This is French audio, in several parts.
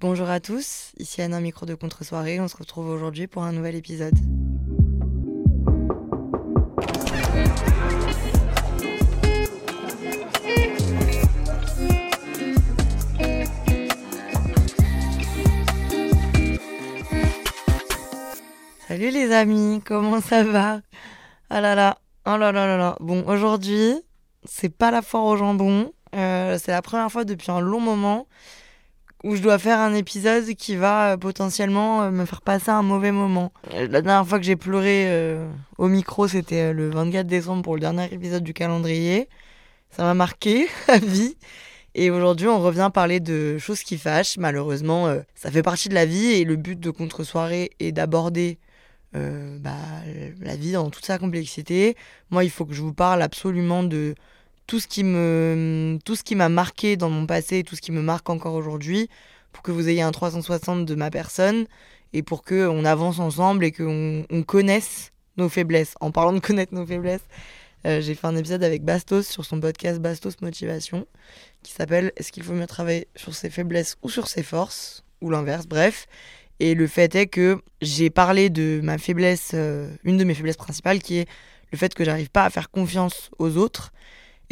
Bonjour à tous, ici Anna Micro de Contre-soirée. On se retrouve aujourd'hui pour un nouvel épisode. Salut les amis, comment ça va? Ah là là, oh là là là là. Bon, aujourd'hui, c'est pas la foire au jambon. Euh, c'est la première fois depuis un long moment où je dois faire un épisode qui va euh, potentiellement euh, me faire passer un mauvais moment. Euh, La dernière fois que j'ai pleuré au micro, c'était le 24 décembre pour le dernier épisode du calendrier. Ça m'a marqué à vie. Et aujourd'hui, on revient parler de choses qui fâchent. Malheureusement, ça fait partie de la vie et le but de contre-soirée est d'aborder bah, la vie dans toute sa complexité. Moi, il faut que je vous parle absolument de tout ce qui me tout ce qui m'a marqué dans mon passé, tout ce qui me marque encore aujourd'hui, pour que vous ayez un 360 de ma personne et pour que on avance ensemble et qu'on on connaisse nos faiblesses. En parlant de connaître nos faiblesses, euh, j'ai fait un épisode avec Bastos sur son podcast Bastos Motivation qui s'appelle Est-ce qu'il faut mieux travailler sur ses faiblesses ou sur ses forces? ou l'inverse, bref. Et le fait est que j'ai parlé de ma faiblesse, euh, une de mes faiblesses principales, qui est le fait que j'arrive pas à faire confiance aux autres.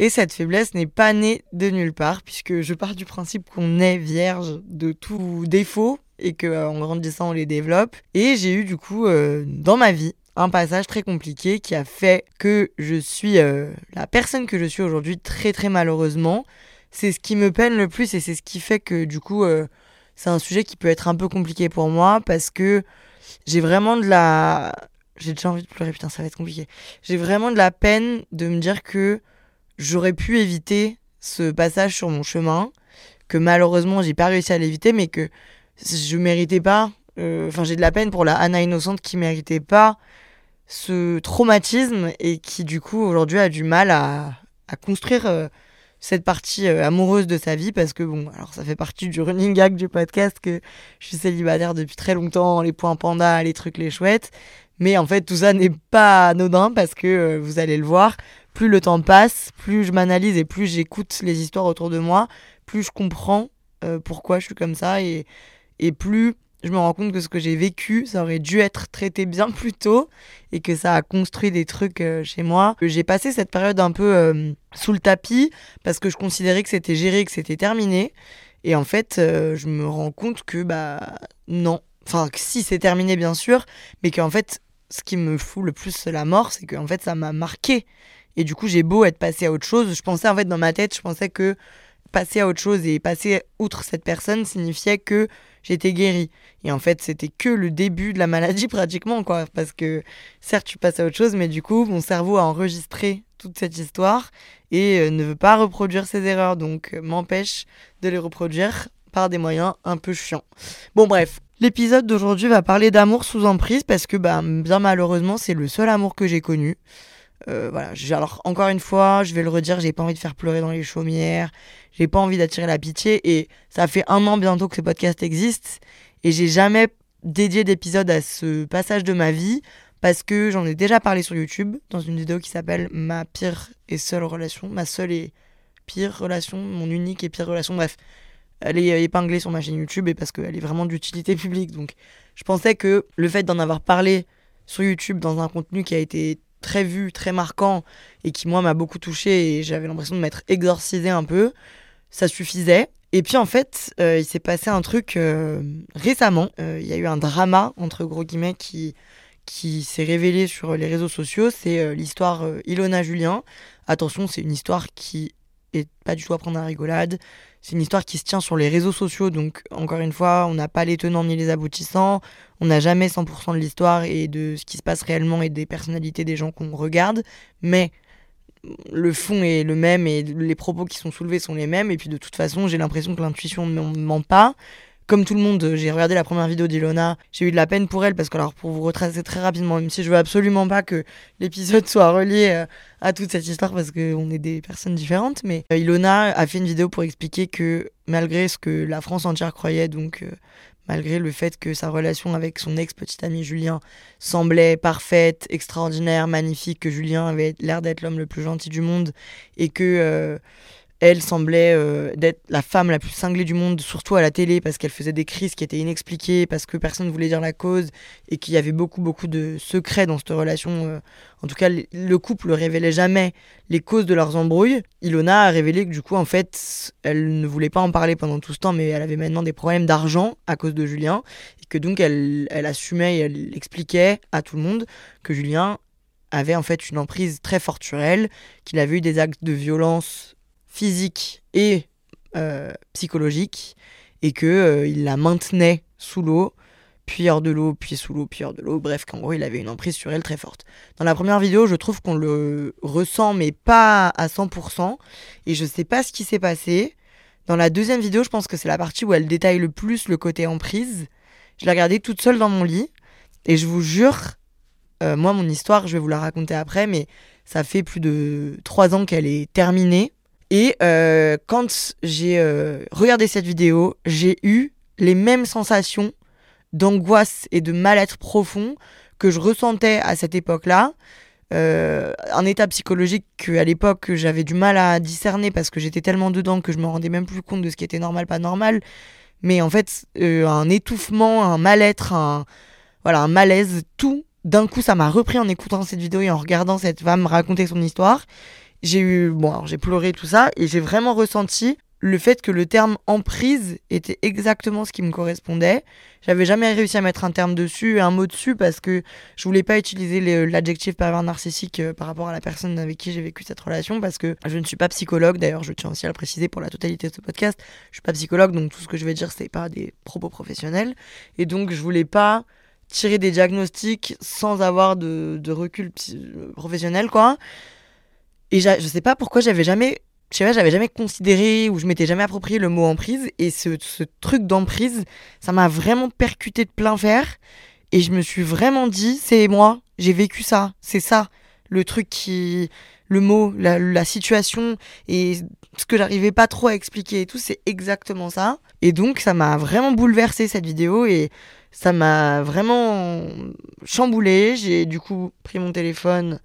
Et cette faiblesse n'est pas née de nulle part, puisque je pars du principe qu'on est vierge de tout défaut et qu'en grandissant on les développe. Et j'ai eu du coup euh, dans ma vie un passage très compliqué qui a fait que je suis euh, la personne que je suis aujourd'hui très très malheureusement. C'est ce qui me peine le plus et c'est ce qui fait que du coup euh, c'est un sujet qui peut être un peu compliqué pour moi parce que j'ai vraiment de la... J'ai déjà envie de pleurer, putain ça va être compliqué. J'ai vraiment de la peine de me dire que j'aurais pu éviter ce passage sur mon chemin, que malheureusement j'ai pas réussi à l'éviter, mais que je méritais pas. euh, Enfin, j'ai de la peine pour la Anna innocente qui méritait pas ce traumatisme et qui du coup aujourd'hui a du mal à, construire euh, cette partie euh, amoureuse de sa vie parce que bon, alors ça fait partie du running gag du podcast que je suis célibataire depuis très longtemps, les points panda, les trucs, les chouettes. Mais en fait, tout ça n'est pas anodin parce que vous allez le voir, plus le temps passe, plus je m'analyse et plus j'écoute les histoires autour de moi, plus je comprends euh, pourquoi je suis comme ça et, et plus je me rends compte que ce que j'ai vécu, ça aurait dû être traité bien plus tôt et que ça a construit des trucs euh, chez moi. J'ai passé cette période un peu euh, sous le tapis parce que je considérais que c'était géré, que c'était terminé. Et en fait, je me rends compte que bah non. Enfin, que si c'est terminé bien sûr, mais qu'en fait, ce qui me fout le plus la mort, c'est qu'en fait, ça m'a marqué. Et du coup, j'ai beau être passé à autre chose. Je pensais en fait dans ma tête, je pensais que passer à autre chose et passer outre cette personne signifiait que j'étais guérie. Et en fait, c'était que le début de la maladie pratiquement, quoi. Parce que certes, tu passes à autre chose, mais du coup, mon cerveau a enregistré toute cette histoire et euh, ne veut pas reproduire ses erreurs, donc euh, m'empêche de les reproduire par des moyens un peu chiants. Bon, bref. L'épisode d'aujourd'hui va parler d'amour sous emprise parce que, bah, bien malheureusement, c'est le seul amour que j'ai connu. Euh, voilà, alors encore une fois, je vais le redire, j'ai pas envie de faire pleurer dans les chaumières, j'ai pas envie d'attirer la pitié et ça fait un an bientôt que ce podcast existe et j'ai jamais dédié d'épisode à ce passage de ma vie parce que j'en ai déjà parlé sur YouTube dans une vidéo qui s'appelle ma pire et seule relation, ma seule et pire relation, mon unique et pire relation, bref. Elle est épinglée sur ma chaîne YouTube et parce qu'elle est vraiment d'utilité publique. Donc je pensais que le fait d'en avoir parlé sur YouTube dans un contenu qui a été très vu, très marquant et qui moi m'a beaucoup touché et j'avais l'impression de m'être exorcisé un peu, ça suffisait. Et puis en fait, euh, il s'est passé un truc euh, récemment. Euh, Il y a eu un drama entre gros guillemets qui qui s'est révélé sur les réseaux sociaux. C'est l'histoire Ilona Julien. Attention, c'est une histoire qui est pas du tout à prendre à la rigolade. C'est une histoire qui se tient sur les réseaux sociaux, donc encore une fois, on n'a pas les tenants ni les aboutissants, on n'a jamais 100% de l'histoire et de ce qui se passe réellement et des personnalités des gens qu'on regarde, mais le fond est le même et les propos qui sont soulevés sont les mêmes. Et puis de toute façon, j'ai l'impression que l'intuition ne ment pas. Comme tout le monde, j'ai regardé la première vidéo d'Ilona, j'ai eu de la peine pour elle parce que, alors, pour vous retracer très rapidement, même si je veux absolument pas que l'épisode soit relié euh, à toute cette histoire parce qu'on est des personnes différentes, mais euh, Ilona a fait une vidéo pour expliquer que malgré ce que la France entière croyait, donc euh, malgré le fait que sa relation avec son ex-petit ami Julien semblait parfaite, extraordinaire, magnifique, que Julien avait l'air d'être l'homme le plus gentil du monde et que euh, elle semblait euh, d'être la femme la plus cinglée du monde, surtout à la télé, parce qu'elle faisait des crises qui étaient inexpliquées, parce que personne ne voulait dire la cause, et qu'il y avait beaucoup, beaucoup de secrets dans cette relation. Euh. en tout cas, le couple ne révélait jamais les causes de leurs embrouilles. Ilona a révélé que du coup, en fait, elle ne voulait pas en parler pendant tout ce temps, mais elle avait maintenant des problèmes d'argent à cause de Julien, et que donc elle, elle assumait et elle expliquait à tout le monde que Julien avait en fait une emprise très forte sur elle, qu'il avait eu des actes de violence physique et euh, psychologique, et que euh, il la maintenait sous l'eau, puis hors de l'eau, puis sous l'eau, puis hors de l'eau. Bref, qu'en gros, il avait une emprise sur elle très forte. Dans la première vidéo, je trouve qu'on le ressent, mais pas à 100%, et je sais pas ce qui s'est passé. Dans la deuxième vidéo, je pense que c'est la partie où elle détaille le plus le côté emprise. Je l'ai regardée toute seule dans mon lit, et je vous jure, euh, moi, mon histoire, je vais vous la raconter après, mais ça fait plus de trois ans qu'elle est terminée. Et euh, quand j'ai euh, regardé cette vidéo, j'ai eu les mêmes sensations d'angoisse et de mal-être profond que je ressentais à cette époque-là. Euh, un état psychologique qu'à l'époque j'avais du mal à discerner parce que j'étais tellement dedans que je me rendais même plus compte de ce qui était normal, pas normal. Mais en fait, un étouffement, un mal-être, un, voilà, un malaise, tout d'un coup ça m'a repris en écoutant cette vidéo et en regardant cette femme raconter son histoire j'ai eu bon j'ai pleuré tout ça et j'ai vraiment ressenti le fait que le terme emprise était exactement ce qui me correspondait. J'avais jamais réussi à mettre un terme dessus, un mot dessus, parce que je voulais pas utiliser l'adjectif pervers narcissique euh, par rapport à la personne avec qui j'ai vécu cette relation, parce que je ne suis pas psychologue. D'ailleurs, je tiens aussi à le préciser pour la totalité de ce podcast. Je suis pas psychologue, donc tout ce que je vais dire, c'est pas des propos professionnels. Et donc, je voulais pas tirer des diagnostics sans avoir de, de recul professionnel, quoi. Et je sais pas pourquoi j'avais jamais, je sais pas, j'avais jamais considéré ou je m'étais jamais approprié le mot emprise. Et ce, ce truc d'emprise, ça m'a vraiment percuté de plein fer. Et je me suis vraiment dit, c'est moi, j'ai vécu ça, c'est ça, le truc qui, le mot, la, la situation et ce que j'arrivais pas trop à expliquer et tout, c'est exactement ça. Et donc, ça m'a vraiment bouleversé cette vidéo et ça m'a vraiment chamboulé. J'ai du coup pris mon téléphone,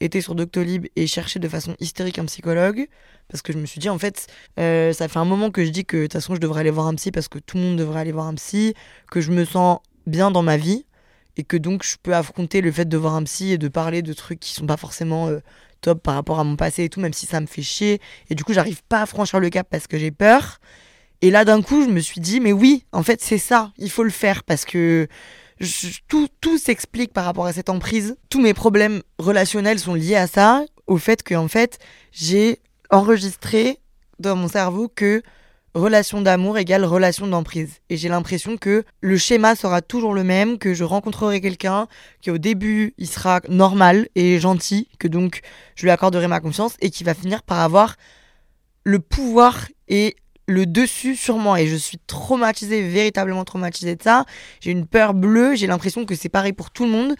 été sur Doctolib et cherché de façon hystérique un psychologue parce que je me suis dit en fait euh, ça fait un moment que je dis que de toute façon je devrais aller voir un psy parce que tout le monde devrait aller voir un psy que je me sens bien dans ma vie et que donc je peux affronter le fait de voir un psy et de parler de trucs qui sont pas forcément euh, top par rapport à mon passé et tout même si ça me fait chier. Et du coup j'arrive pas à franchir le cap parce que j'ai peur. Et là d'un coup je me suis dit mais oui en fait c'est ça il faut le faire parce que tout, tout s'explique par rapport à cette emprise. Tous mes problèmes relationnels sont liés à ça, au fait que en fait, j'ai enregistré dans mon cerveau que relation d'amour égale relation d'emprise. Et j'ai l'impression que le schéma sera toujours le même, que je rencontrerai quelqu'un, qu'au début il sera normal et gentil, que donc je lui accorderai ma confiance et qui va finir par avoir le pouvoir et le dessus sur moi et je suis traumatisée, véritablement traumatisée de ça. J'ai une peur bleue, j'ai l'impression que c'est pareil pour tout le monde,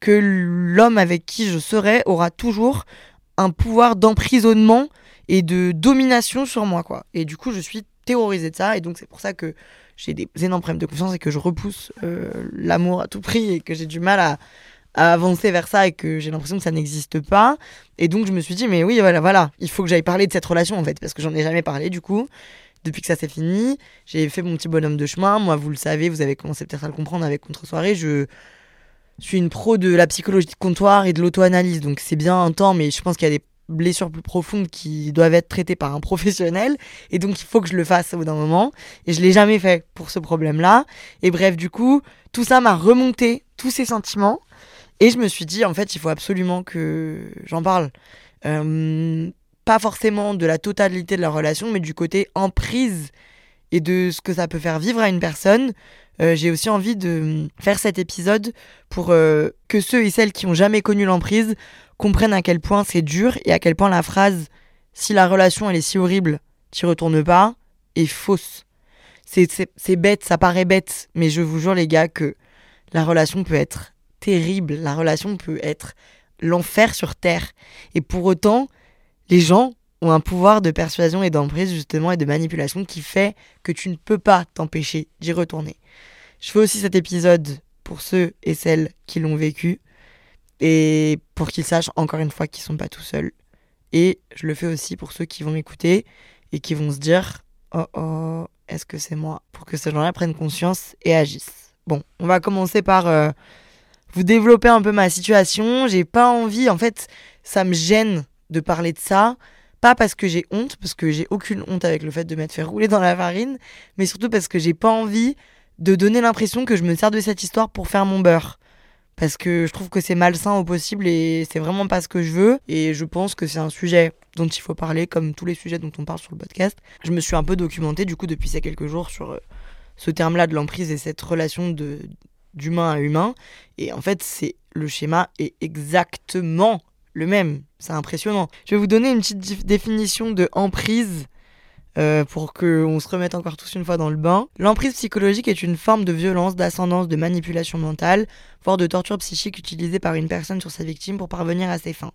que l'homme avec qui je serai aura toujours un pouvoir d'emprisonnement et de domination sur moi quoi. Et du coup, je suis terrorisée de ça et donc c'est pour ça que j'ai des énormes problèmes de confiance et que je repousse euh, l'amour à tout prix et que j'ai du mal à, à avancer vers ça et que j'ai l'impression que ça n'existe pas. Et donc je me suis dit, mais oui, voilà, voilà, il faut que j'aille parler de cette relation en fait, parce que j'en ai jamais parlé du coup depuis que ça s'est fini, j'ai fait mon petit bonhomme de chemin. Moi, vous le savez, vous avez commencé peut-être à le comprendre avec Contre-soirée. Je suis une pro de la psychologie de comptoir et de l'auto-analyse. Donc, c'est bien un temps, mais je pense qu'il y a des blessures plus profondes qui doivent être traitées par un professionnel. Et donc, il faut que je le fasse au bout d'un moment. Et je l'ai jamais fait pour ce problème-là. Et bref, du coup, tout ça m'a remonté tous ces sentiments. Et je me suis dit, en fait, il faut absolument que j'en parle. Euh, pas forcément de la totalité de la relation, mais du côté emprise et de ce que ça peut faire vivre à une personne. Euh, j'ai aussi envie de faire cet épisode pour euh, que ceux et celles qui ont jamais connu l'emprise comprennent à quel point c'est dur et à quel point la phrase si la relation elle est si horrible, tu retournes pas est fausse. C'est bête, ça paraît bête, mais je vous jure les gars que la relation peut être terrible, la relation peut être l'enfer sur terre. Et pour autant, les gens ont un pouvoir de persuasion et d'emprise justement et de manipulation qui fait que tu ne peux pas t'empêcher d'y retourner. Je fais aussi cet épisode pour ceux et celles qui l'ont vécu et pour qu'ils sachent encore une fois qu'ils sont pas tout seuls. Et je le fais aussi pour ceux qui vont m'écouter et qui vont se dire oh oh est-ce que c'est moi? Pour que ces gens-là prennent conscience et agissent. Bon, on va commencer par euh, vous développer un peu ma situation. J'ai pas envie, en fait, ça me gêne de parler de ça. Pas parce que j'ai honte, parce que j'ai aucune honte avec le fait de m'être fait rouler dans la farine, mais surtout parce que j'ai pas envie de donner l'impression que je me sers de cette histoire pour faire mon beurre parce que je trouve que c'est malsain au possible et c'est vraiment pas ce que je veux. Et je pense que c'est un sujet dont il faut parler, comme tous les sujets dont on parle sur le podcast. Je me suis un peu documenté du coup depuis ces quelques jours sur euh, ce terme-là de l'emprise et cette relation de d'humain à humain. Et en fait, c'est le schéma est exactement le même. C'est impressionnant. Je vais vous donner une petite définition de emprise euh, pour qu'on se remette encore tous une fois dans le bain. L'emprise psychologique est une forme de violence, d'ascendance, de manipulation mentale, voire de torture psychique utilisée par une personne sur sa victime pour parvenir à ses fins.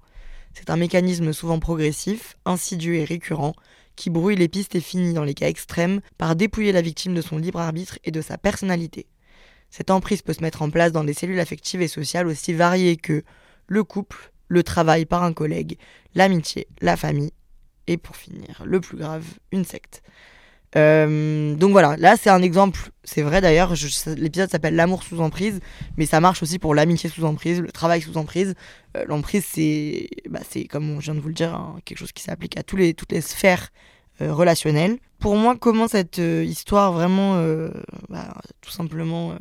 C'est un mécanisme souvent progressif, insidieux et récurrent, qui brouille les pistes et finit, dans les cas extrêmes, par dépouiller la victime de son libre arbitre et de sa personnalité. Cette emprise peut se mettre en place dans des cellules affectives et sociales aussi variées que le couple, le travail par un collègue, l'amitié, la famille, et pour finir, le plus grave, une secte. Euh, donc voilà, là c'est un exemple, c'est vrai d'ailleurs, l'épisode s'appelle L'amour sous emprise, mais ça marche aussi pour l'amitié sous emprise, le travail sous emprise. Euh, l'emprise c'est, bah, comme je viens de vous le dire, hein, quelque chose qui s'applique à toutes les sphères euh, relationnelles. Pour moi, comment cette histoire vraiment, bah, tout simplement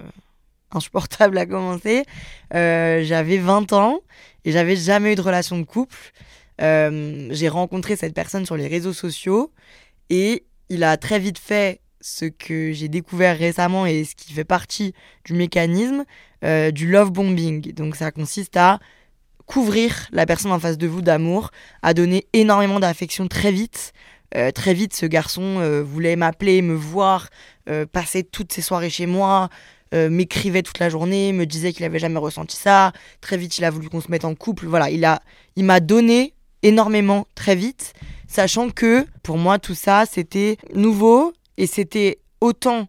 insupportable a commencé? J'avais 20 ans et j'avais jamais eu de relation de couple. Euh, j'ai rencontré cette personne sur les réseaux sociaux et il a très vite fait ce que j'ai découvert récemment et ce qui fait partie du mécanisme euh, du love bombing. Donc ça consiste à couvrir la personne en face de vous d'amour, à donner énormément d'affection très vite. Euh, très vite, ce garçon voulait m'appeler, me voir, passer toutes ses soirées chez moi, m'écrivait toute la journée, me disait qu'il avait jamais ressenti ça. Très vite, il a voulu qu'on se mette en couple. Voilà, il a, il m'a donné énormément très vite, sachant que pour moi tout ça c'était nouveau et c'était autant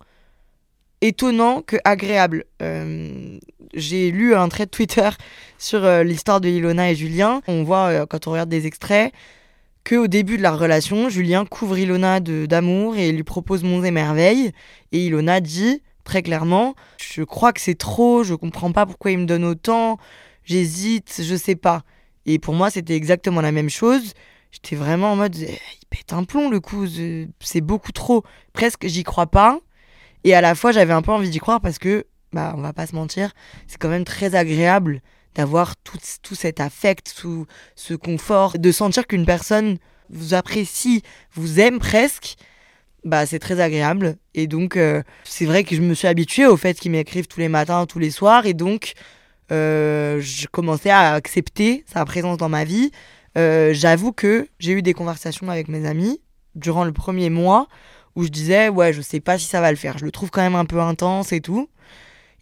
étonnant que agréable. Euh, j'ai lu un trait de Twitter sur euh, l'histoire de Ilona et Julien. On voit euh, quand on regarde des extraits que au début de la relation, Julien couvre Ilona d'amour et lui propose Monts et merveilles et Ilona dit très clairement "Je crois que c'est trop, je comprends pas pourquoi il me donne autant, j'hésite, je sais pas." Et pour moi, c'était exactement la même chose. J'étais vraiment en mode, eh, il pète un plomb le coup, c'est beaucoup trop. Presque, j'y crois pas. Et à la fois, j'avais un peu envie d'y croire parce que, bah, on va pas se mentir, c'est quand même très agréable d'avoir tout, tout cet affect, tout ce confort, de sentir qu'une personne vous apprécie, vous aime presque. Bah, c'est très agréable. Et donc, euh, c'est vrai que je me suis habituée au fait qu'ils m'écrivent tous les matins, tous les soirs. Et donc, euh, je commençais à accepter sa présence dans ma vie. Euh, j'avoue que j'ai eu des conversations avec mes amis durant le premier mois où je disais ouais je sais pas si ça va le faire je le trouve quand même un peu intense et tout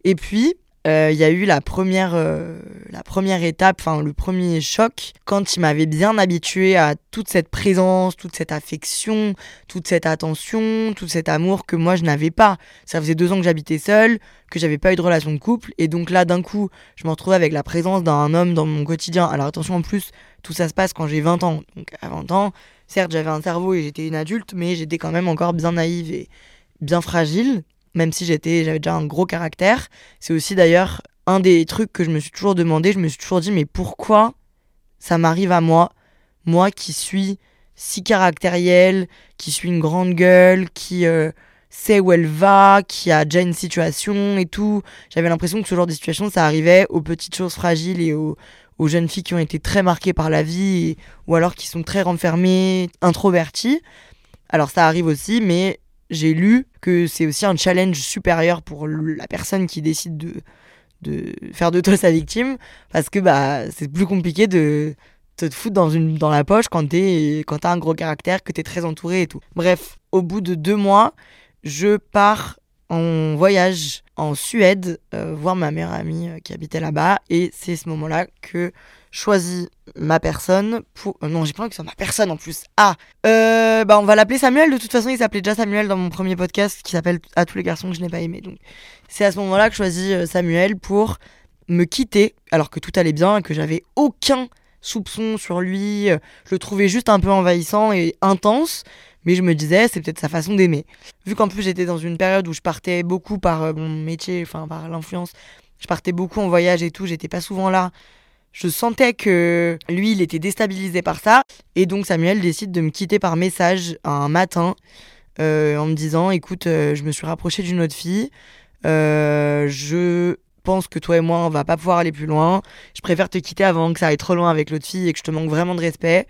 et puis euh, il y a eu la première, euh, la première étape, enfin le premier choc, quand il m'avait bien habitué à toute cette présence, toute cette affection, toute cette attention, tout cet amour que moi je n'avais pas. Ça faisait deux ans que j'habitais seule, que j'avais pas eu de relation de couple, et donc là d'un coup, je me retrouvais avec la présence d'un homme dans mon quotidien. Alors attention en plus, tout ça se passe quand j'ai 20 ans. Donc à 20 ans, certes j'avais un cerveau et j'étais une adulte, mais j'étais quand même encore bien naïve et bien fragile même si j'étais, j'avais déjà un gros caractère. C'est aussi d'ailleurs un des trucs que je me suis toujours demandé. Je me suis toujours dit, mais pourquoi ça m'arrive à moi? Moi qui suis si caractériel, qui suis une grande gueule, qui euh, sait où elle va, qui a déjà une situation et tout. J'avais l'impression que ce genre de situation, ça arrivait aux petites choses fragiles et aux jeunes filles qui ont été très marquées par la vie ou alors qui sont très renfermées, introverties. Alors ça arrive aussi, mais j'ai lu que c'est aussi un challenge supérieur pour la personne qui décide de, de faire de toi sa victime parce que bah c'est plus compliqué de te foutre dans, une, dans la poche quand t'as un gros caractère, que t'es très entouré et tout. Bref, au bout de deux mois, je pars en voyage en Suède euh, voir ma meilleure amie euh, qui habitait là-bas et c'est ce moment-là que je choisis ma personne pour euh, non j'ai pas envie que ce ma personne en plus. Ah bah on va l'appeler Samuel. De toute façon il s'appelait déjà Samuel dans mon premier podcast qui s'appelle à tous les garçons que je n'ai pas aimé donc c'est à ce moment-là que je choisis Samuel pour me quitter alors que tout allait bien et que j'avais aucun soupçon sur lui. Je le trouvais juste un peu envahissant et intense mais je me disais, c'est peut-être sa façon d'aimer. Vu qu'en plus j'étais dans une période où je partais beaucoup par euh, mon métier, enfin par l'influence, je partais beaucoup en voyage et tout, j'étais pas souvent là. Je sentais que lui, il était déstabilisé par ça. Et donc Samuel décide de me quitter par message un matin euh, en me disant, écoute, euh, je me suis rapproché d'une autre fille. je pense que toi et moi, on va pas pouvoir aller plus loin. Je préfère te quitter avant que ça aille trop loin avec l'autre fille et que je te manque vraiment de respect.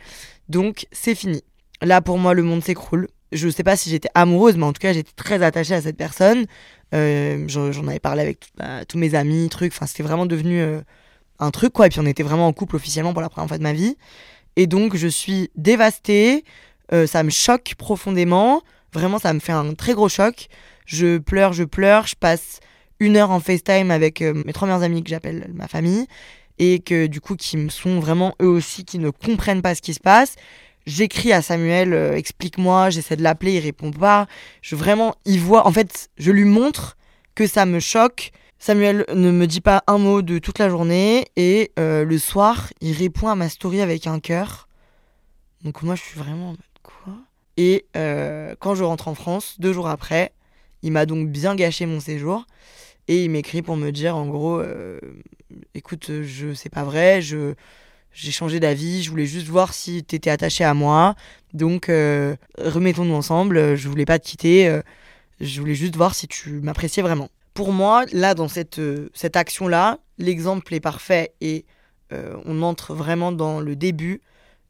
Donc c'est fini. Là, pour moi, le monde s'écroule. Je sais pas si j'étais amoureuse, mais en tout cas, j'étais très attachée à cette personne. Euh, j'en avais parlé avec bah, tous mes amis, trucs. Enfin, c'était vraiment devenu euh, un truc, quoi. Et puis, on était vraiment en couple officiellement pour la première fois de ma vie. Et donc, je suis dévastée. Euh, ça me choque profondément. Vraiment, ça me fait un très gros choc. Je pleure, je pleure. Je passe une heure en FaceTime avec mes trois meilleurs amis que j'appelle ma famille. Et que du coup, qui me sont vraiment eux aussi, qui ne comprennent pas ce qui se passe. J'écris à Samuel, euh, explique-moi, j'essaie de l'appeler, il répond pas. Je vraiment, il voit, en fait, je lui montre que ça me choque. Samuel ne me dit pas un mot de toute la journée et euh, le soir, il répond à ma story avec un cœur. Donc moi, je suis vraiment en mode quoi? Et euh, quand je rentre en France, deux jours après, il m'a donc bien gâché mon séjour et il m'écrit pour me dire en gros, écoute, je c'est pas vrai, je j'ai changé d'avis, je voulais juste voir si tu étais attaché à moi. Donc, euh, remettons-nous ensemble. Je voulais pas te quitter. Euh, je voulais juste voir si tu m'appréciais vraiment. Pour moi, là, dans cette, euh, cette action-là, l'exemple est parfait et on entre vraiment dans le début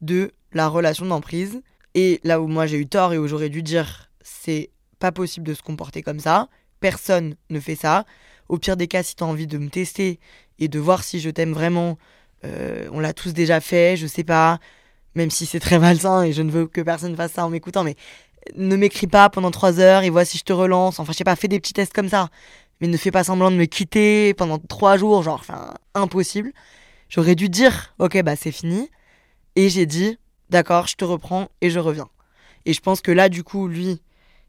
de la relation d'emprise. Et là où moi j'ai eu tort et où j'aurais dû dire c'est pas possible de se comporter comme ça, personne ne fait ça. Au pire des cas, si tu as envie de me tester et de voir si je t'aime vraiment, euh, on l'a tous déjà fait, je sais pas, même si c'est très malsain et je ne veux que personne fasse ça en m'écoutant, mais ne m'écris pas pendant trois heures et vois si je te relance. Enfin, je sais pas, fais des petits tests comme ça. Mais ne fais pas semblant de me quitter pendant trois jours, genre, enfin, impossible. J'aurais dû dire, ok, bah c'est fini. Et j'ai dit, d'accord, je te reprends et je reviens. Et je pense que là, du coup, lui,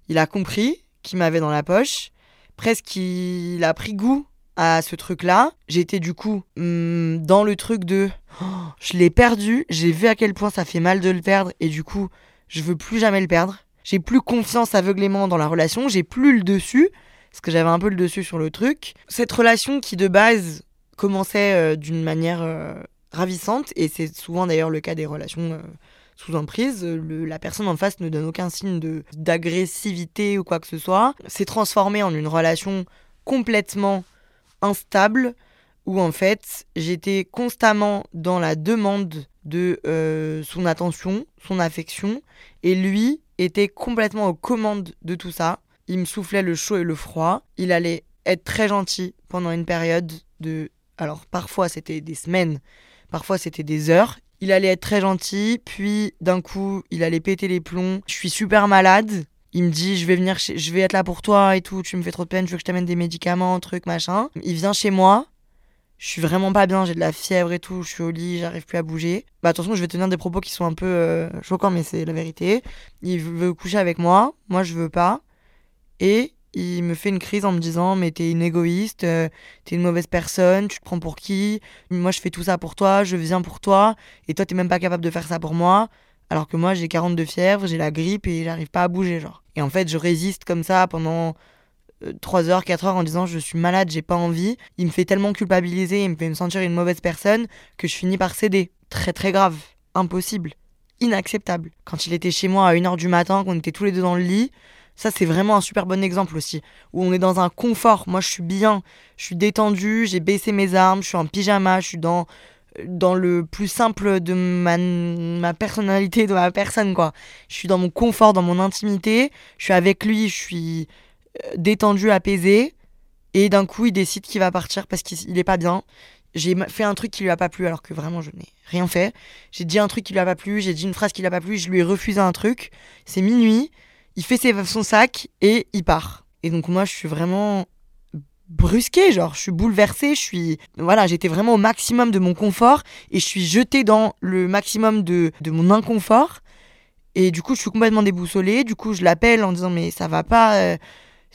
il a compris qu'il m'avait dans la poche. Presque, il a pris goût à ce truc-là. J'étais du coup hmm, dans le truc de oh, je l'ai perdu, j'ai vu à quel point ça fait mal de le perdre et du coup je veux plus jamais le perdre. J'ai plus confiance aveuglément dans la relation, j'ai plus le dessus parce que j'avais un peu le dessus sur le truc. Cette relation qui de base commençait euh, d'une manière euh, ravissante et c'est souvent d'ailleurs le cas des relations euh, sous emprise, la personne en face ne donne aucun signe d'agressivité ou quoi que ce soit, s'est transformée en une relation complètement instable où en fait j'étais constamment dans la demande de son attention, son affection, et lui était complètement aux commandes de tout ça. Il me soufflait le chaud et le froid. Il allait être très gentil pendant une période de... Alors parfois c'était des semaines, parfois c'était des heures. Il allait être très gentil, puis d'un coup il allait péter les plombs. Je suis super malade, il me dit, je vais venir, je vais être là pour toi et tout. Tu me fais trop de peine. Je veux que je t'amène des médicaments, truc, machin. Il vient chez moi. Je suis vraiment pas bien. J'ai de la fièvre et tout. Je suis au lit. J'arrive plus à bouger. Bah attention, je vais tenir des propos qui sont un peu euh, choquants, mais c'est la vérité. Il veut coucher avec moi. Moi, je veux pas. Et il me fait une crise en me disant mais t'es une égoïste, euh, t'es une mauvaise personne, tu te prends pour qui? Moi je fais tout ça pour toi, je viens pour toi, et toi t'es même pas capable de faire ça pour moi. Alors que moi, j'ai 42 fièvres, j'ai la grippe et j'arrive pas à bouger, genre. Et en fait, je résiste comme ça pendant 3 euh, heures, 4 heures en disant je suis malade, j'ai pas envie. Il me fait tellement culpabiliser, il me fait me sentir une mauvaise personne que je finis par céder. Très très grave. Impossible. Inacceptable. Quand il était chez moi à 1h du matin, qu'on était tous les deux dans le lit, ça c'est vraiment un super bon exemple aussi. Où on est dans un confort. Moi je suis bien, je suis détendu, j'ai baissé mes armes, je suis en pyjama, je suis dans dans le plus simple de ma, ma personnalité, de ma personne, quoi. Je suis dans mon confort, dans mon intimité. Je suis avec lui, je suis euh, détendu, apaisé. Et d'un coup, il décide qu'il va partir parce qu'il est pas bien. J'ai fait un truc qui lui a pas plu alors que vraiment je n'ai rien fait. J'ai dit un truc qui lui a pas plu, j'ai dit une phrase qui lui a pas plu, je lui ai refusé un truc. C'est minuit, il fait son sac et il part. Et donc moi je suis vraiment brusquée, genre je suis bouleversée, je suis voilà, j'étais vraiment au maximum de mon confort et je suis jetée dans le maximum de, de mon inconfort. Et du coup, je suis complètement déboussolée. Du coup, je l'appelle en disant mais ça va pas, euh,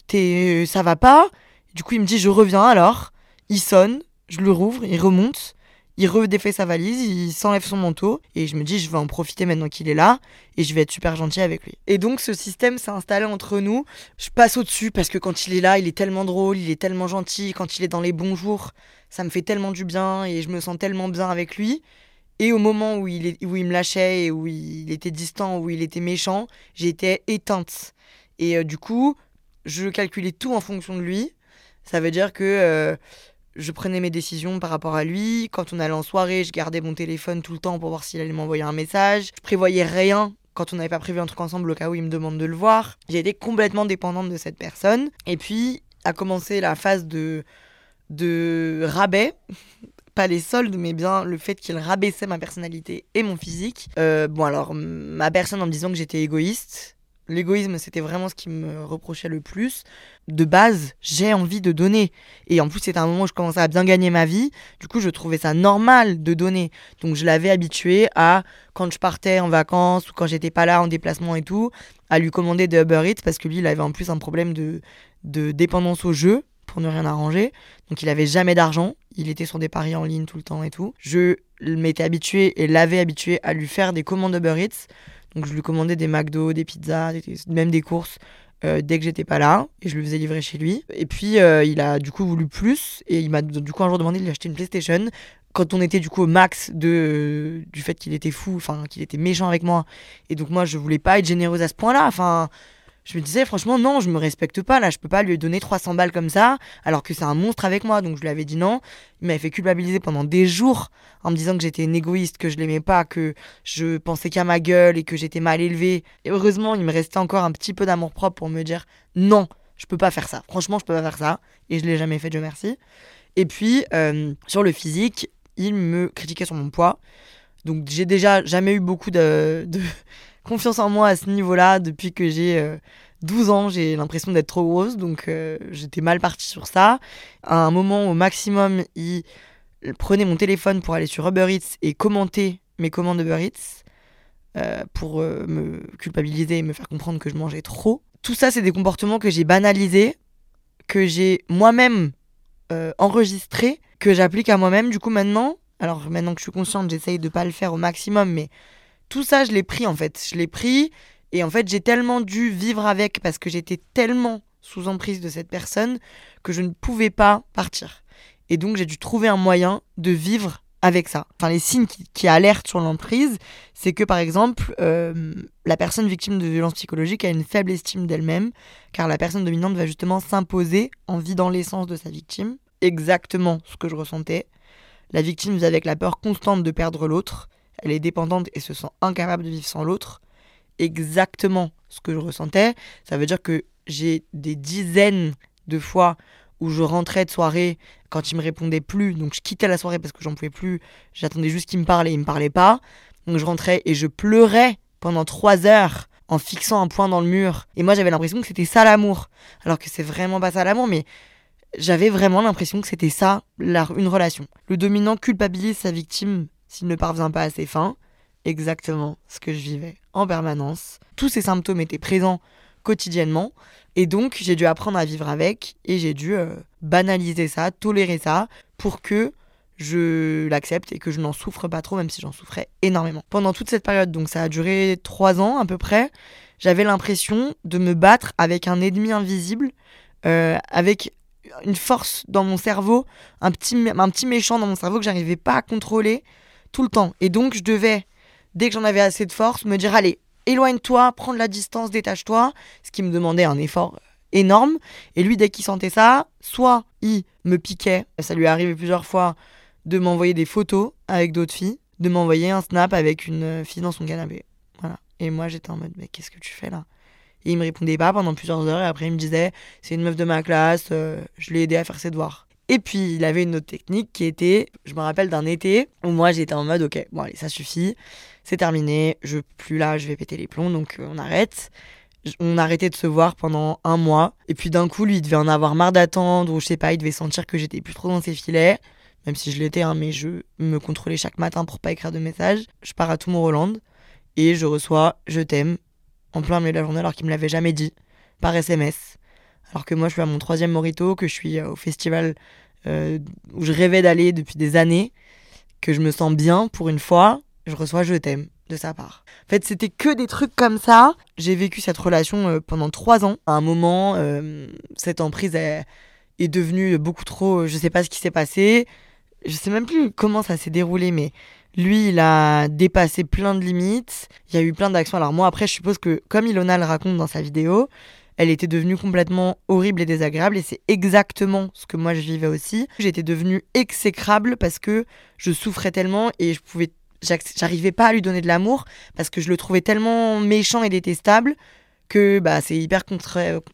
t'es, ça va pas. Du coup, il me dit je reviens alors. Il sonne, je le rouvre, il remonte, il redéfait sa valise, il s'enlève son manteau et je me dis je vais en profiter maintenant qu'il est là et je vais être super gentil avec lui. Et donc ce système s'est installé entre nous. Je passe au-dessus parce que quand il est là, il est tellement drôle, il est tellement gentil, quand il est dans les bons jours, ça me fait tellement du bien et je me sens tellement bien avec lui. Et au moment où il, où il me lâchait et où il était distant, où il était méchant, j'étais éteinte. Et euh, du coup, je calculais tout en fonction de lui. Ça veut dire que euh, je prenais mes décisions par rapport à lui. Quand on allait en soirée, je gardais mon téléphone tout le temps pour voir s'il allait m'envoyer un message. Je prévoyais rien quand on n'avait pas prévu un truc ensemble au cas où il me demande de le voir. J'ai été complètement dépendante de cette personne. Et puis a commencé la phase de, de rabais. Pas les soldes, mais bien le fait qu'il rabaissait ma personnalité et mon physique. Euh, bon, alors, ma personne en me disant que j'étais égoïste, L'égoïsme, c'était vraiment ce qui me reprochait le plus. De base, j'ai envie de donner. Et en plus, c'était un moment où je commençais à bien gagner ma vie. Du coup, je trouvais ça normal de donner. Donc, je l'avais habitué à, quand je partais en vacances ou quand j'étais pas là en déplacement et tout, à lui commander des Uber Eats parce que lui, il avait en plus un problème de, dépendance au jeu pour ne rien arranger. Donc, il avait jamais d'argent. Il était sur des paris en ligne tout le temps et tout. Je m'étais habitué et l'avais habitué à lui faire des commandes Uber Eats donc je lui commandais des McDo, des pizzas, même des courses euh, dès que j'étais pas là et je lui faisais livrer chez lui. Et puis euh, il a du coup voulu plus et il m'a du coup un jour demandé de lui acheter une PlayStation. Quand on était du coup au max du fait qu'il était fou, enfin qu'il était méchant avec moi. Et donc moi je voulais pas être généreuse à ce point-là. Enfin je me disais franchement non, je me respecte pas là, je peux pas lui donner 300 balles comme ça alors que c'est un monstre avec moi. Donc je lui avais dit non. Il m'avait fait culpabiliser pendant des jours en me disant que j'étais une égoïste, que je l'aimais pas, que je pensais qu'à ma gueule et que j'étais mal élevée. Et heureusement, il me restait encore un petit peu d'amour propre pour me dire non, je peux pas faire ça. Franchement, je peux pas faire ça et je l'ai jamais fait, Dieu merci. Et puis euh, sur le physique, il me critiquait sur mon poids. Donc j'ai déjà jamais eu beaucoup de confiance en moi à ce niveau-là depuis que j'ai 12 euh, ans. J'ai l'impression d'être trop grosse, donc euh, j'étais mal partie sur ça. À un moment, au maximum, il prenait mon téléphone pour aller sur Uber Eats et commenter mes commandes Uber Eats euh, pour me culpabiliser et me faire comprendre que je mangeais trop. Tout ça, c'est des comportements que j'ai banalisés, que j'ai moi-même enregistrés, que j'applique à moi-même. Du coup, maintenant, alors maintenant que je suis consciente, j'essaye de pas le faire au maximum, mais tout ça, je l'ai pris en fait. Je l'ai pris et en fait, j'ai tellement dû vivre avec parce que j'étais tellement sous emprise de cette personne que je ne pouvais pas partir. Et donc, j'ai dû trouver un moyen de vivre avec ça. Enfin, les signes qui, alertent sur l'emprise, c'est que par exemple, euh, la personne victime de violences psychologiques a une faible estime d'elle-même, car la personne dominante va justement s'imposer en vidant l'essence de sa victime. Exactement ce que je ressentais. La victime vit avec la peur constante de perdre l'autre, elle est dépendante et se sent incapable de vivre sans l'autre. Exactement ce que je ressentais. Ça veut dire que j'ai des dizaines de fois où je rentrais de soirée quand il me répondait plus, donc je quittais la soirée parce que j'en pouvais plus, j'attendais juste qu'il me parle et il me parlait pas. Donc je rentrais et je pleurais pendant trois heures en fixant un point dans le mur. Et moi j'avais l'impression que c'était ça l'amour, alors que c'est vraiment pas ça l'amour, mais j'avais vraiment l'impression que c'était ça une relation. Le dominant culpabilise sa victime s'il ne parvient pas à ses fins. Exactement ce que je vivais en permanence. Tous ces symptômes étaient présents quotidiennement. Et donc, j'ai dû apprendre à vivre avec et j'ai dû euh, banaliser ça, tolérer ça pour que je l'accepte et que je n'en souffre pas trop, même si j'en souffrais énormément. Pendant toute cette période, donc ça a duré trois ans à peu près, j'avais l'impression de me battre avec un ennemi invisible, euh, avec une force dans mon cerveau, un petit, un petit méchant dans mon cerveau que j'arrivais pas à contrôler tout le temps. Et donc, je devais, dès que j'en avais assez de force, me dire allez, éloigne-toi, prends de la distance, détache-toi, ce qui me demandait un effort énorme. Et lui, dès qu'il sentait ça, soit il me piquait, ça lui est arrivé plusieurs fois de m'envoyer des photos avec d'autres filles, de m'envoyer un snap avec une fille dans son canapé. Voilà. Et moi, j'étais en mode, mais qu'est-ce que tu fais là? Et il me répondait pas pendant plusieurs heures. Et après, il me disait C'est une meuf de ma classe, euh, je l'ai aidé à faire ses devoirs. Et puis, il avait une autre technique qui était Je me rappelle d'un été où moi, j'étais en mode Ok, bon, allez, ça suffit, c'est terminé, je plus là, je vais péter les plombs, donc euh, on arrête. On arrêtait de se voir pendant un mois. Et puis d'un coup, lui, il devait en avoir marre d'attendre, ou je sais pas, il devait sentir que j'étais plus trop dans ses filets même si je l'étais, hein, mais je me contrôlais chaque matin pour pas écrire de messages. Je pars à tout mon Roland et je reçois Je t'aime en plein milieu de la journée alors qu'il me l'avait jamais dit par SMS. Alors que moi je suis à mon troisième Morito, que je suis euh, au festival euh, où je rêvais d'aller depuis des années, que je me sens bien pour une fois, je reçois Je t'aime de sa part. En fait, c'était que des trucs comme ça. J'ai vécu cette relation euh, pendant trois ans. À un moment, cette emprise est, est devenue beaucoup trop. Je sais pas ce qui s'est passé je sais même plus comment ça s'est déroulé, mais lui, il a dépassé plein de limites. Il y a eu plein d'actions. Alors moi, après, je suppose que, comme Ilona le raconte dans sa vidéo, elle était devenue complètement horrible et désagréable. Et c'est exactement ce que moi, je vivais aussi. J'étais devenue exécrable parce que je souffrais tellement et je pouvais... J'arrivais pas à lui donner de l'amour parce que je le trouvais tellement méchant et détestable que bah, c'est hyper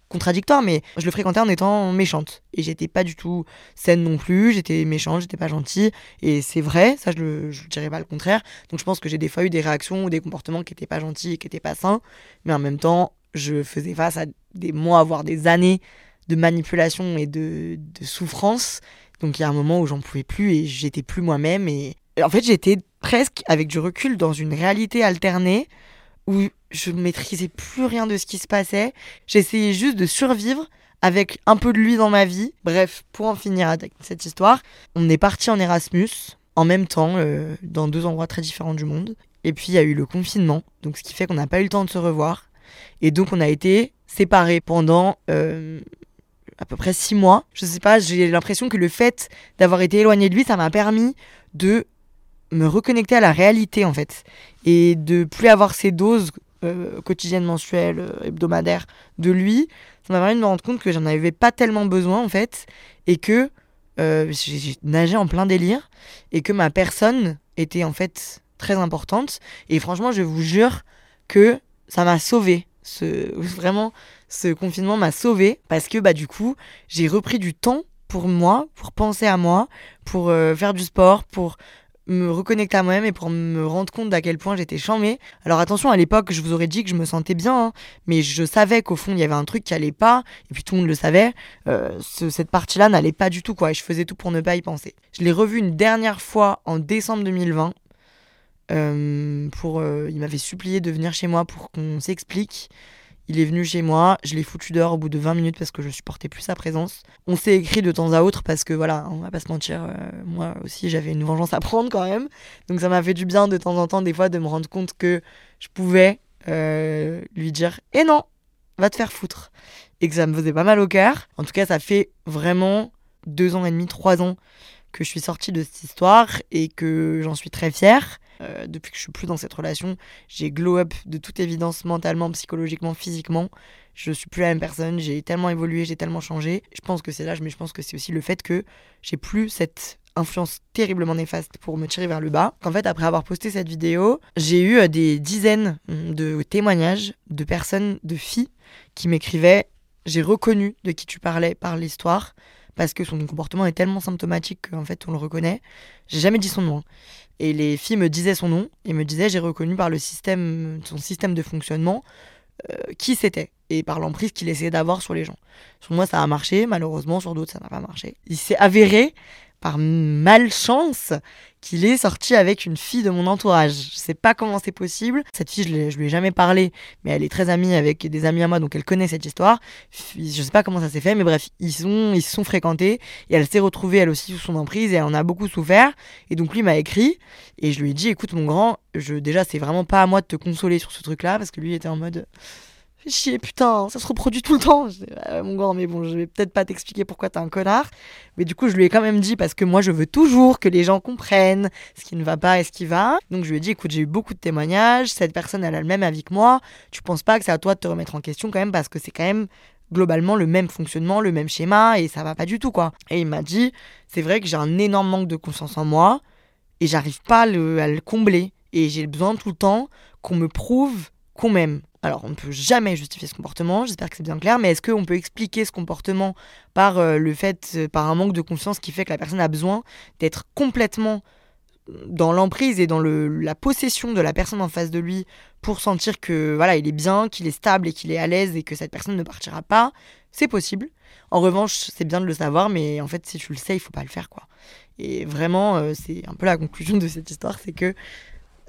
contradictoire, mais je le fréquentais en étant méchante. Et j'étais pas du tout saine non plus, j'étais méchante, j'étais pas gentille. Et c'est vrai, ça je, le, dirais pas le contraire. Donc je pense que j'ai des fois eu des réactions ou des comportements qui étaient pas gentils et qui étaient pas sains. Mais en même temps, je faisais face à des mois, voire des années de manipulation et de, souffrance. Donc il y a un moment où j'en pouvais plus et j'étais plus moi-même. Et en fait, j'étais presque, avec du recul, dans une réalité alternée où je ne maîtrisais plus rien de ce qui se passait. J'essayais juste de survivre avec un peu de lui dans ma vie. Bref, pour en finir avec cette histoire, on est parti en Erasmus en même temps euh, dans deux endroits très différents du monde. Et puis il y a eu le confinement, donc ce qui fait qu'on n'a pas eu le temps de se revoir. Et donc on a été séparés pendant euh, à peu près six mois. Je sais pas, j'ai l'impression que le fait d'avoir été éloigné de lui, ça m'a permis de me reconnecter à la réalité en fait et de plus avoir ces doses euh, quotidiennes, mensuelles, euh, hebdomadaires de lui, ça m'a permis de me rendre compte que j'en avais pas tellement besoin en fait et que euh, j'ai nagé en plein délire et que ma personne était en fait très importante et franchement je vous jure que ça m'a sauvé ce vraiment ce confinement m'a sauvé parce que bah du coup j'ai repris du temps pour moi pour penser à moi pour faire du sport pour me reconnecter à moi-même et pour me rendre compte d'à quel point j'étais chamée. Alors attention, à l'époque, je vous aurais dit que je me sentais bien, hein, mais je savais qu'au fond, il y avait un truc qui allait pas, et puis tout le monde le savait. Euh, cette partie-là n'allait pas du tout, quoi, et je faisais tout pour ne pas y penser. Je l'ai revu une dernière fois en décembre 2020. Euh, pour, euh, il m'avait supplié de venir chez moi pour qu'on s'explique. Il est venu chez moi, je l'ai foutu dehors au bout de 20 minutes parce que je supportais plus sa présence. On s'est écrit de temps à autre parce que voilà, on va pas se mentir, euh, moi aussi j'avais une vengeance à prendre quand même. Donc ça m'a fait du bien de temps en temps, des fois, de me rendre compte que je pouvais lui dire Eh non, va te faire foutre. Et que ça me faisait pas mal au cœur. En tout cas, ça fait vraiment deux ans et demi, trois ans que je suis sortie de cette histoire et que j'en suis très fière. Euh, depuis que je suis plus dans cette relation, j'ai glow up de toute évidence mentalement, psychologiquement, physiquement. Je suis plus la même personne, j'ai tellement évolué, j'ai tellement changé. Je pense que c'est l'âge, mais je pense que c'est aussi le fait que j'ai plus cette influence terriblement néfaste pour me tirer vers le bas. Qu'en fait, après avoir posté cette vidéo, j'ai eu euh, des dizaines de témoignages de personnes, de filles, qui m'écrivaient J'ai reconnu de qui tu parlais par l'histoire parce que son comportement est tellement symptomatique qu'en fait on le reconnaît. J'ai jamais dit son nom. Et les filles me disaient son nom et me disaient j'ai reconnu par le système, son système de fonctionnement euh, qui c'était et par l'emprise qu'il essayait d'avoir sur les gens. Sur moi ça a marché, malheureusement sur d'autres ça n'a pas marché. Il s'est avéré par malchance qu'il est sorti avec une fille de mon entourage. Je sais pas comment c'est possible. Cette fille, je, je lui ai jamais parlé, mais elle est très amie avec des amis à moi, donc elle connaît cette histoire. Je sais pas comment ça s'est fait, mais bref, ils sont, ils se sont fréquentés et elle s'est retrouvée elle aussi sous son emprise et elle en a beaucoup souffert. Et donc lui m'a écrit et je lui ai dit, écoute mon grand, je, déjà c'est vraiment pas à moi de te consoler sur ce truc-là parce que lui était en mode chier, putain, ça se reproduit tout le temps. mon grand, mais bon, je vais peut-être pas t'expliquer pourquoi t'es un connard. Mais du coup, je lui ai quand même dit parce que moi, je veux toujours que les gens comprennent ce qui ne va pas et ce qui va. Donc, je lui ai dit, écoute, j'ai eu beaucoup de témoignages. Cette personne, elle a le même avis que moi. Tu penses pas que c'est à toi de te remettre en question quand même parce que c'est quand même globalement le même fonctionnement, le même schéma et ça va pas du tout, quoi. Et il m'a dit, c'est vrai que j'ai un énorme manque de confiance en moi et j'arrive pas le, à le combler. Et j'ai besoin tout le temps qu'on me prouve qu'on m'aime Alors, on ne peut jamais justifier ce comportement, j'espère que c'est bien clair, mais est-ce qu'on peut expliquer ce comportement par euh, le fait, euh, par un manque de confiance qui fait que la personne a besoin d'être complètement dans l'emprise et dans la possession de la personne en face de lui pour sentir que voilà, il est bien, qu'il est stable et qu'il est à l'aise et que cette personne ne partira pas, c'est possible. En revanche, c'est bien de le savoir, mais en fait, si tu le sais, il faut pas le faire, quoi. Et vraiment, euh, c'est un peu la conclusion de cette histoire, c'est que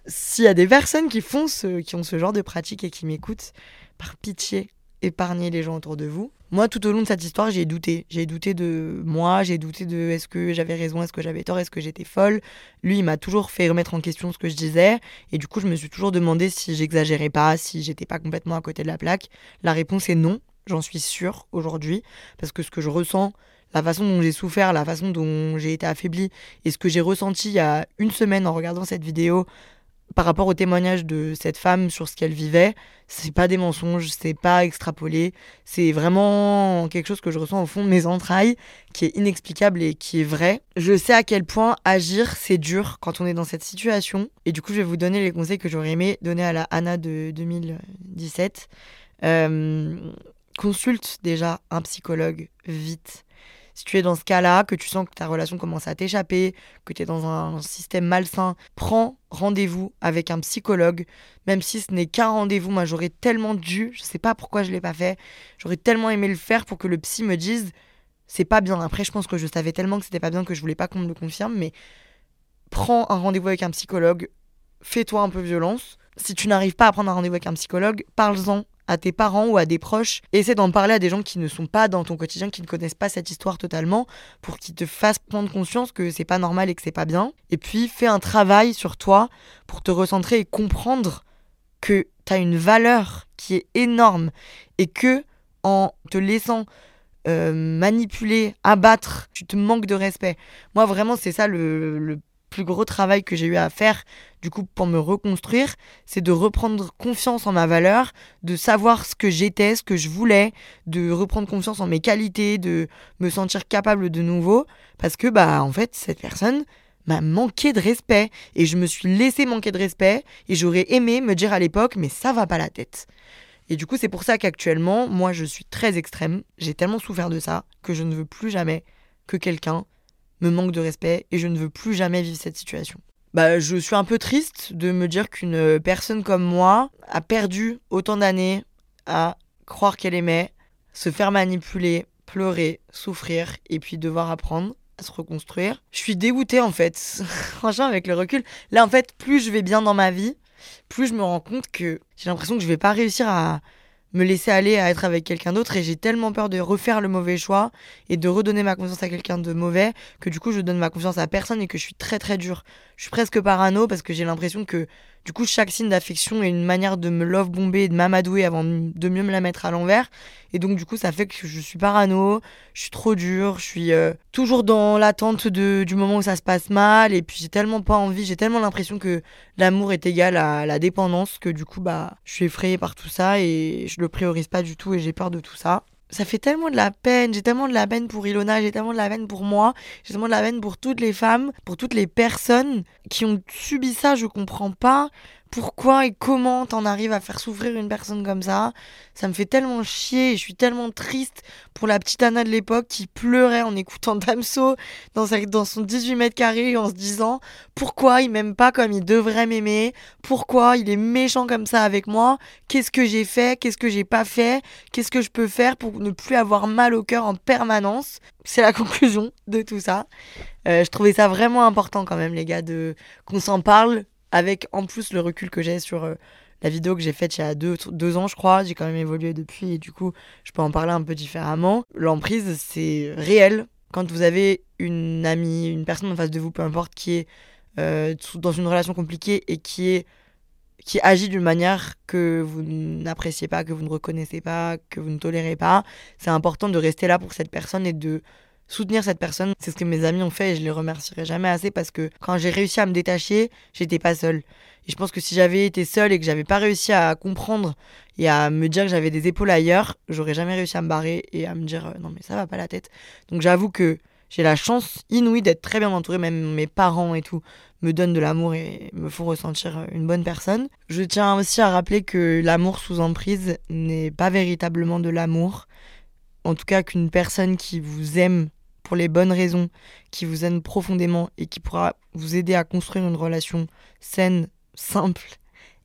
s'il y a des personnes qui font ce, qui ont ce genre de pratique et qui m'écoutent, par pitié, épargnez les gens autour de vous. Moi, tout au long de cette histoire, j'ai douté. J'ai douté de moi, j'ai douté de est-ce que j'avais raison, est-ce que j'avais tort, est-ce que j'étais folle. Lui, il m'a toujours fait remettre en question ce que je disais. Et du coup, je me suis toujours demandé si j'exagérais pas, si j'étais pas complètement à côté de la plaque. La réponse est non, j'en suis sûre aujourd'hui. Parce que ce que je ressens, la façon dont j'ai souffert, la façon dont j'ai été affaiblie et ce que j'ai ressenti il y a une semaine en regardant cette vidéo, par rapport au témoignage de cette femme sur ce qu'elle vivait, c'est pas des mensonges, c'est pas extrapolé, c'est vraiment quelque chose que je ressens au fond de mes entrailles, qui est inexplicable et qui est vrai. Je sais à quel point agir c'est dur quand on est dans cette situation, et du coup je vais vous donner les conseils que j'aurais aimé donner à la Anna de 2017. Euh, consulte déjà un psychologue vite si tu es dans ce cas-là, que tu sens que ta relation commence à t'échapper, que tu es dans un système malsain, prends rendez-vous avec un psychologue, même si ce n'est qu'un rendez-vous. Moi, j'aurais tellement dû, je sais pas pourquoi je l'ai pas fait, j'aurais tellement aimé le faire pour que le psy me dise c'est pas bien. Après, je pense que je savais tellement que c'était pas bien que je voulais pas qu'on me le confirme, mais prends un rendez-vous avec un psychologue, fais-toi un peu violence. Si tu n'arrives pas à prendre un rendez-vous avec un psychologue, parle-en à tes parents ou à des proches. Essaie d'en parler à des gens qui ne sont pas dans ton quotidien, qui ne connaissent pas cette histoire totalement, pour qu'ils te fassent prendre conscience que c'est pas normal et que c'est pas bien. Et puis fais un travail sur toi pour te recentrer et comprendre que tu as une valeur qui est énorme et que en te laissant euh, manipuler, abattre, tu te manques de respect. Moi vraiment c'est ça le, le plus gros travail que j'ai eu à faire du coup pour me reconstruire, c'est de reprendre confiance en ma valeur, de savoir ce que j'étais, ce que je voulais, de reprendre confiance en mes qualités, de me sentir capable de nouveau parce que bah en fait cette personne m'a manqué de respect et je me suis laissé manquer de respect et j'aurais aimé me dire à l'époque mais ça va pas la tête. Et du coup, c'est pour ça qu'actuellement, moi je suis très extrême, j'ai tellement souffert de ça que je ne veux plus jamais que quelqu'un me manque de respect et je ne veux plus jamais vivre cette situation. Bah, je suis un peu triste de me dire qu'une personne comme moi a perdu autant d'années à croire qu'elle aimait, se faire manipuler, pleurer, souffrir et puis devoir apprendre à se reconstruire. Je suis dégoûtée en fait, franchement avec le recul. Là en fait, plus je vais bien dans ma vie, plus je me rends compte que j'ai l'impression que je vais pas réussir à me laisser aller à être avec quelqu'un d'autre et j'ai tellement peur de refaire le mauvais choix et de redonner ma confiance à quelqu'un de mauvais que du coup je donne ma confiance à personne et que je suis très très dur. Je suis presque parano parce que j'ai l'impression que du coup chaque signe d'affection est une manière de me love bomber et de m'amadouer avant de mieux me la mettre à l'envers. Et donc du coup ça fait que je suis parano, je suis trop dur, je suis euh, toujours dans l'attente du moment où ça se passe mal. Et puis j'ai tellement pas envie, j'ai tellement l'impression que l'amour est égal à la dépendance que du coup bah je suis effrayée par tout ça et je le priorise pas du tout et j'ai peur de tout ça ça fait tellement de la peine, j'ai tellement de la peine pour Ilona, j'ai tellement de la peine pour moi, j'ai tellement de la peine pour toutes les femmes, pour toutes les personnes qui ont subi ça, je comprends pas pourquoi et comment t'en arrives à faire souffrir une personne comme ça. Ça me fait tellement chier et je suis tellement triste pour la petite Anna de l'époque qui pleurait en écoutant Damso dans, dans son 18 mètres carrés en se disant pourquoi il m'aime pas comme il devrait m'aimer, pourquoi il est méchant comme ça avec moi, qu'est-ce que j'ai fait, qu'est-ce que j'ai pas fait, qu'est-ce que je peux faire pour ne plus avoir mal au cœur en permanence. C'est la conclusion de tout ça. Euh, je trouvais ça vraiment important quand même les gars de qu'on s'en parle avec en plus le recul que j'ai sur euh, la vidéo que j'ai faite il y a deux, ans, je crois. J'ai quand même évolué depuis et du coup, je peux en parler un peu différemment. L'emprise, c'est réel. Quand vous avez une amie, une personne en face de vous, peu importe, qui est euh, dans une relation compliquée et qui est qui agit d'une manière que vous n'appréciez pas, que vous ne reconnaissez pas, que vous ne tolérez pas, c'est important de rester là pour cette personne et de soutenir cette personne. C'est ce que mes amis ont fait et je les remercierai jamais assez parce que quand j'ai réussi à me détacher, j'étais pas seule. Et je pense que si j'avais été seule et que j'avais pas réussi à comprendre et à me dire que j'avais des épaules ailleurs, j'aurais jamais réussi à me barrer et à me dire euh, non mais ça va pas la tête. Donc j'avoue que j'ai la chance inouïe d'être très bien entourée, même mes parents et tout me donnent de l'amour et me font ressentir une bonne personne. Je tiens aussi à rappeler que l'amour sous emprise n'est pas véritablement de l'amour. En tout cas, qu'une personne qui vous aime pour les bonnes raisons, qui vous aime profondément et qui pourra vous aider à construire une relation saine, simple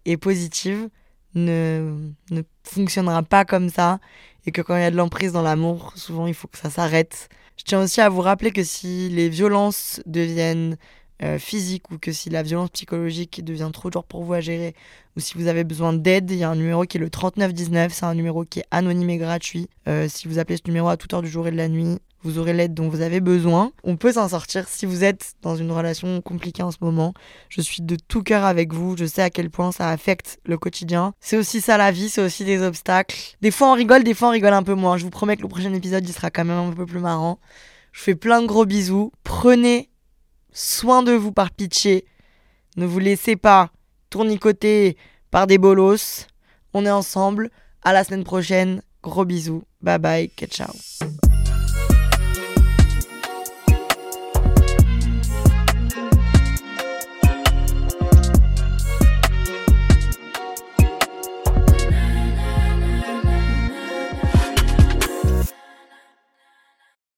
et positive, ne, ne fonctionnera pas comme ça. Et que quand il y a de l'emprise dans l'amour, souvent il faut que ça s'arrête. Je tiens aussi à vous rappeler que si les violences deviennent euh, physiques ou que si la violence psychologique devient trop dur pour vous à gérer ou si vous avez besoin d'aide, il y a un numéro qui est le 3919. C'est un numéro qui est anonyme et gratuit. Euh, si vous appelez ce numéro à toute heure du jour et de la nuit, vous aurez l'aide dont vous avez besoin. On peut s'en sortir si vous êtes dans une relation compliquée en ce moment. Je suis de tout cœur avec vous. Je sais à quel point ça affecte le quotidien. C'est aussi ça la vie, c'est aussi des obstacles. Des fois on rigole, des fois on rigole un peu moins. Je vous promets que le prochain épisode il sera quand même un peu plus marrant. Je fais plein de gros bisous. Prenez soin de vous par pitié. Ne vous laissez pas tournicoter par des bolos. On est ensemble. À la semaine prochaine. Gros bisous. Bye bye. Ciao.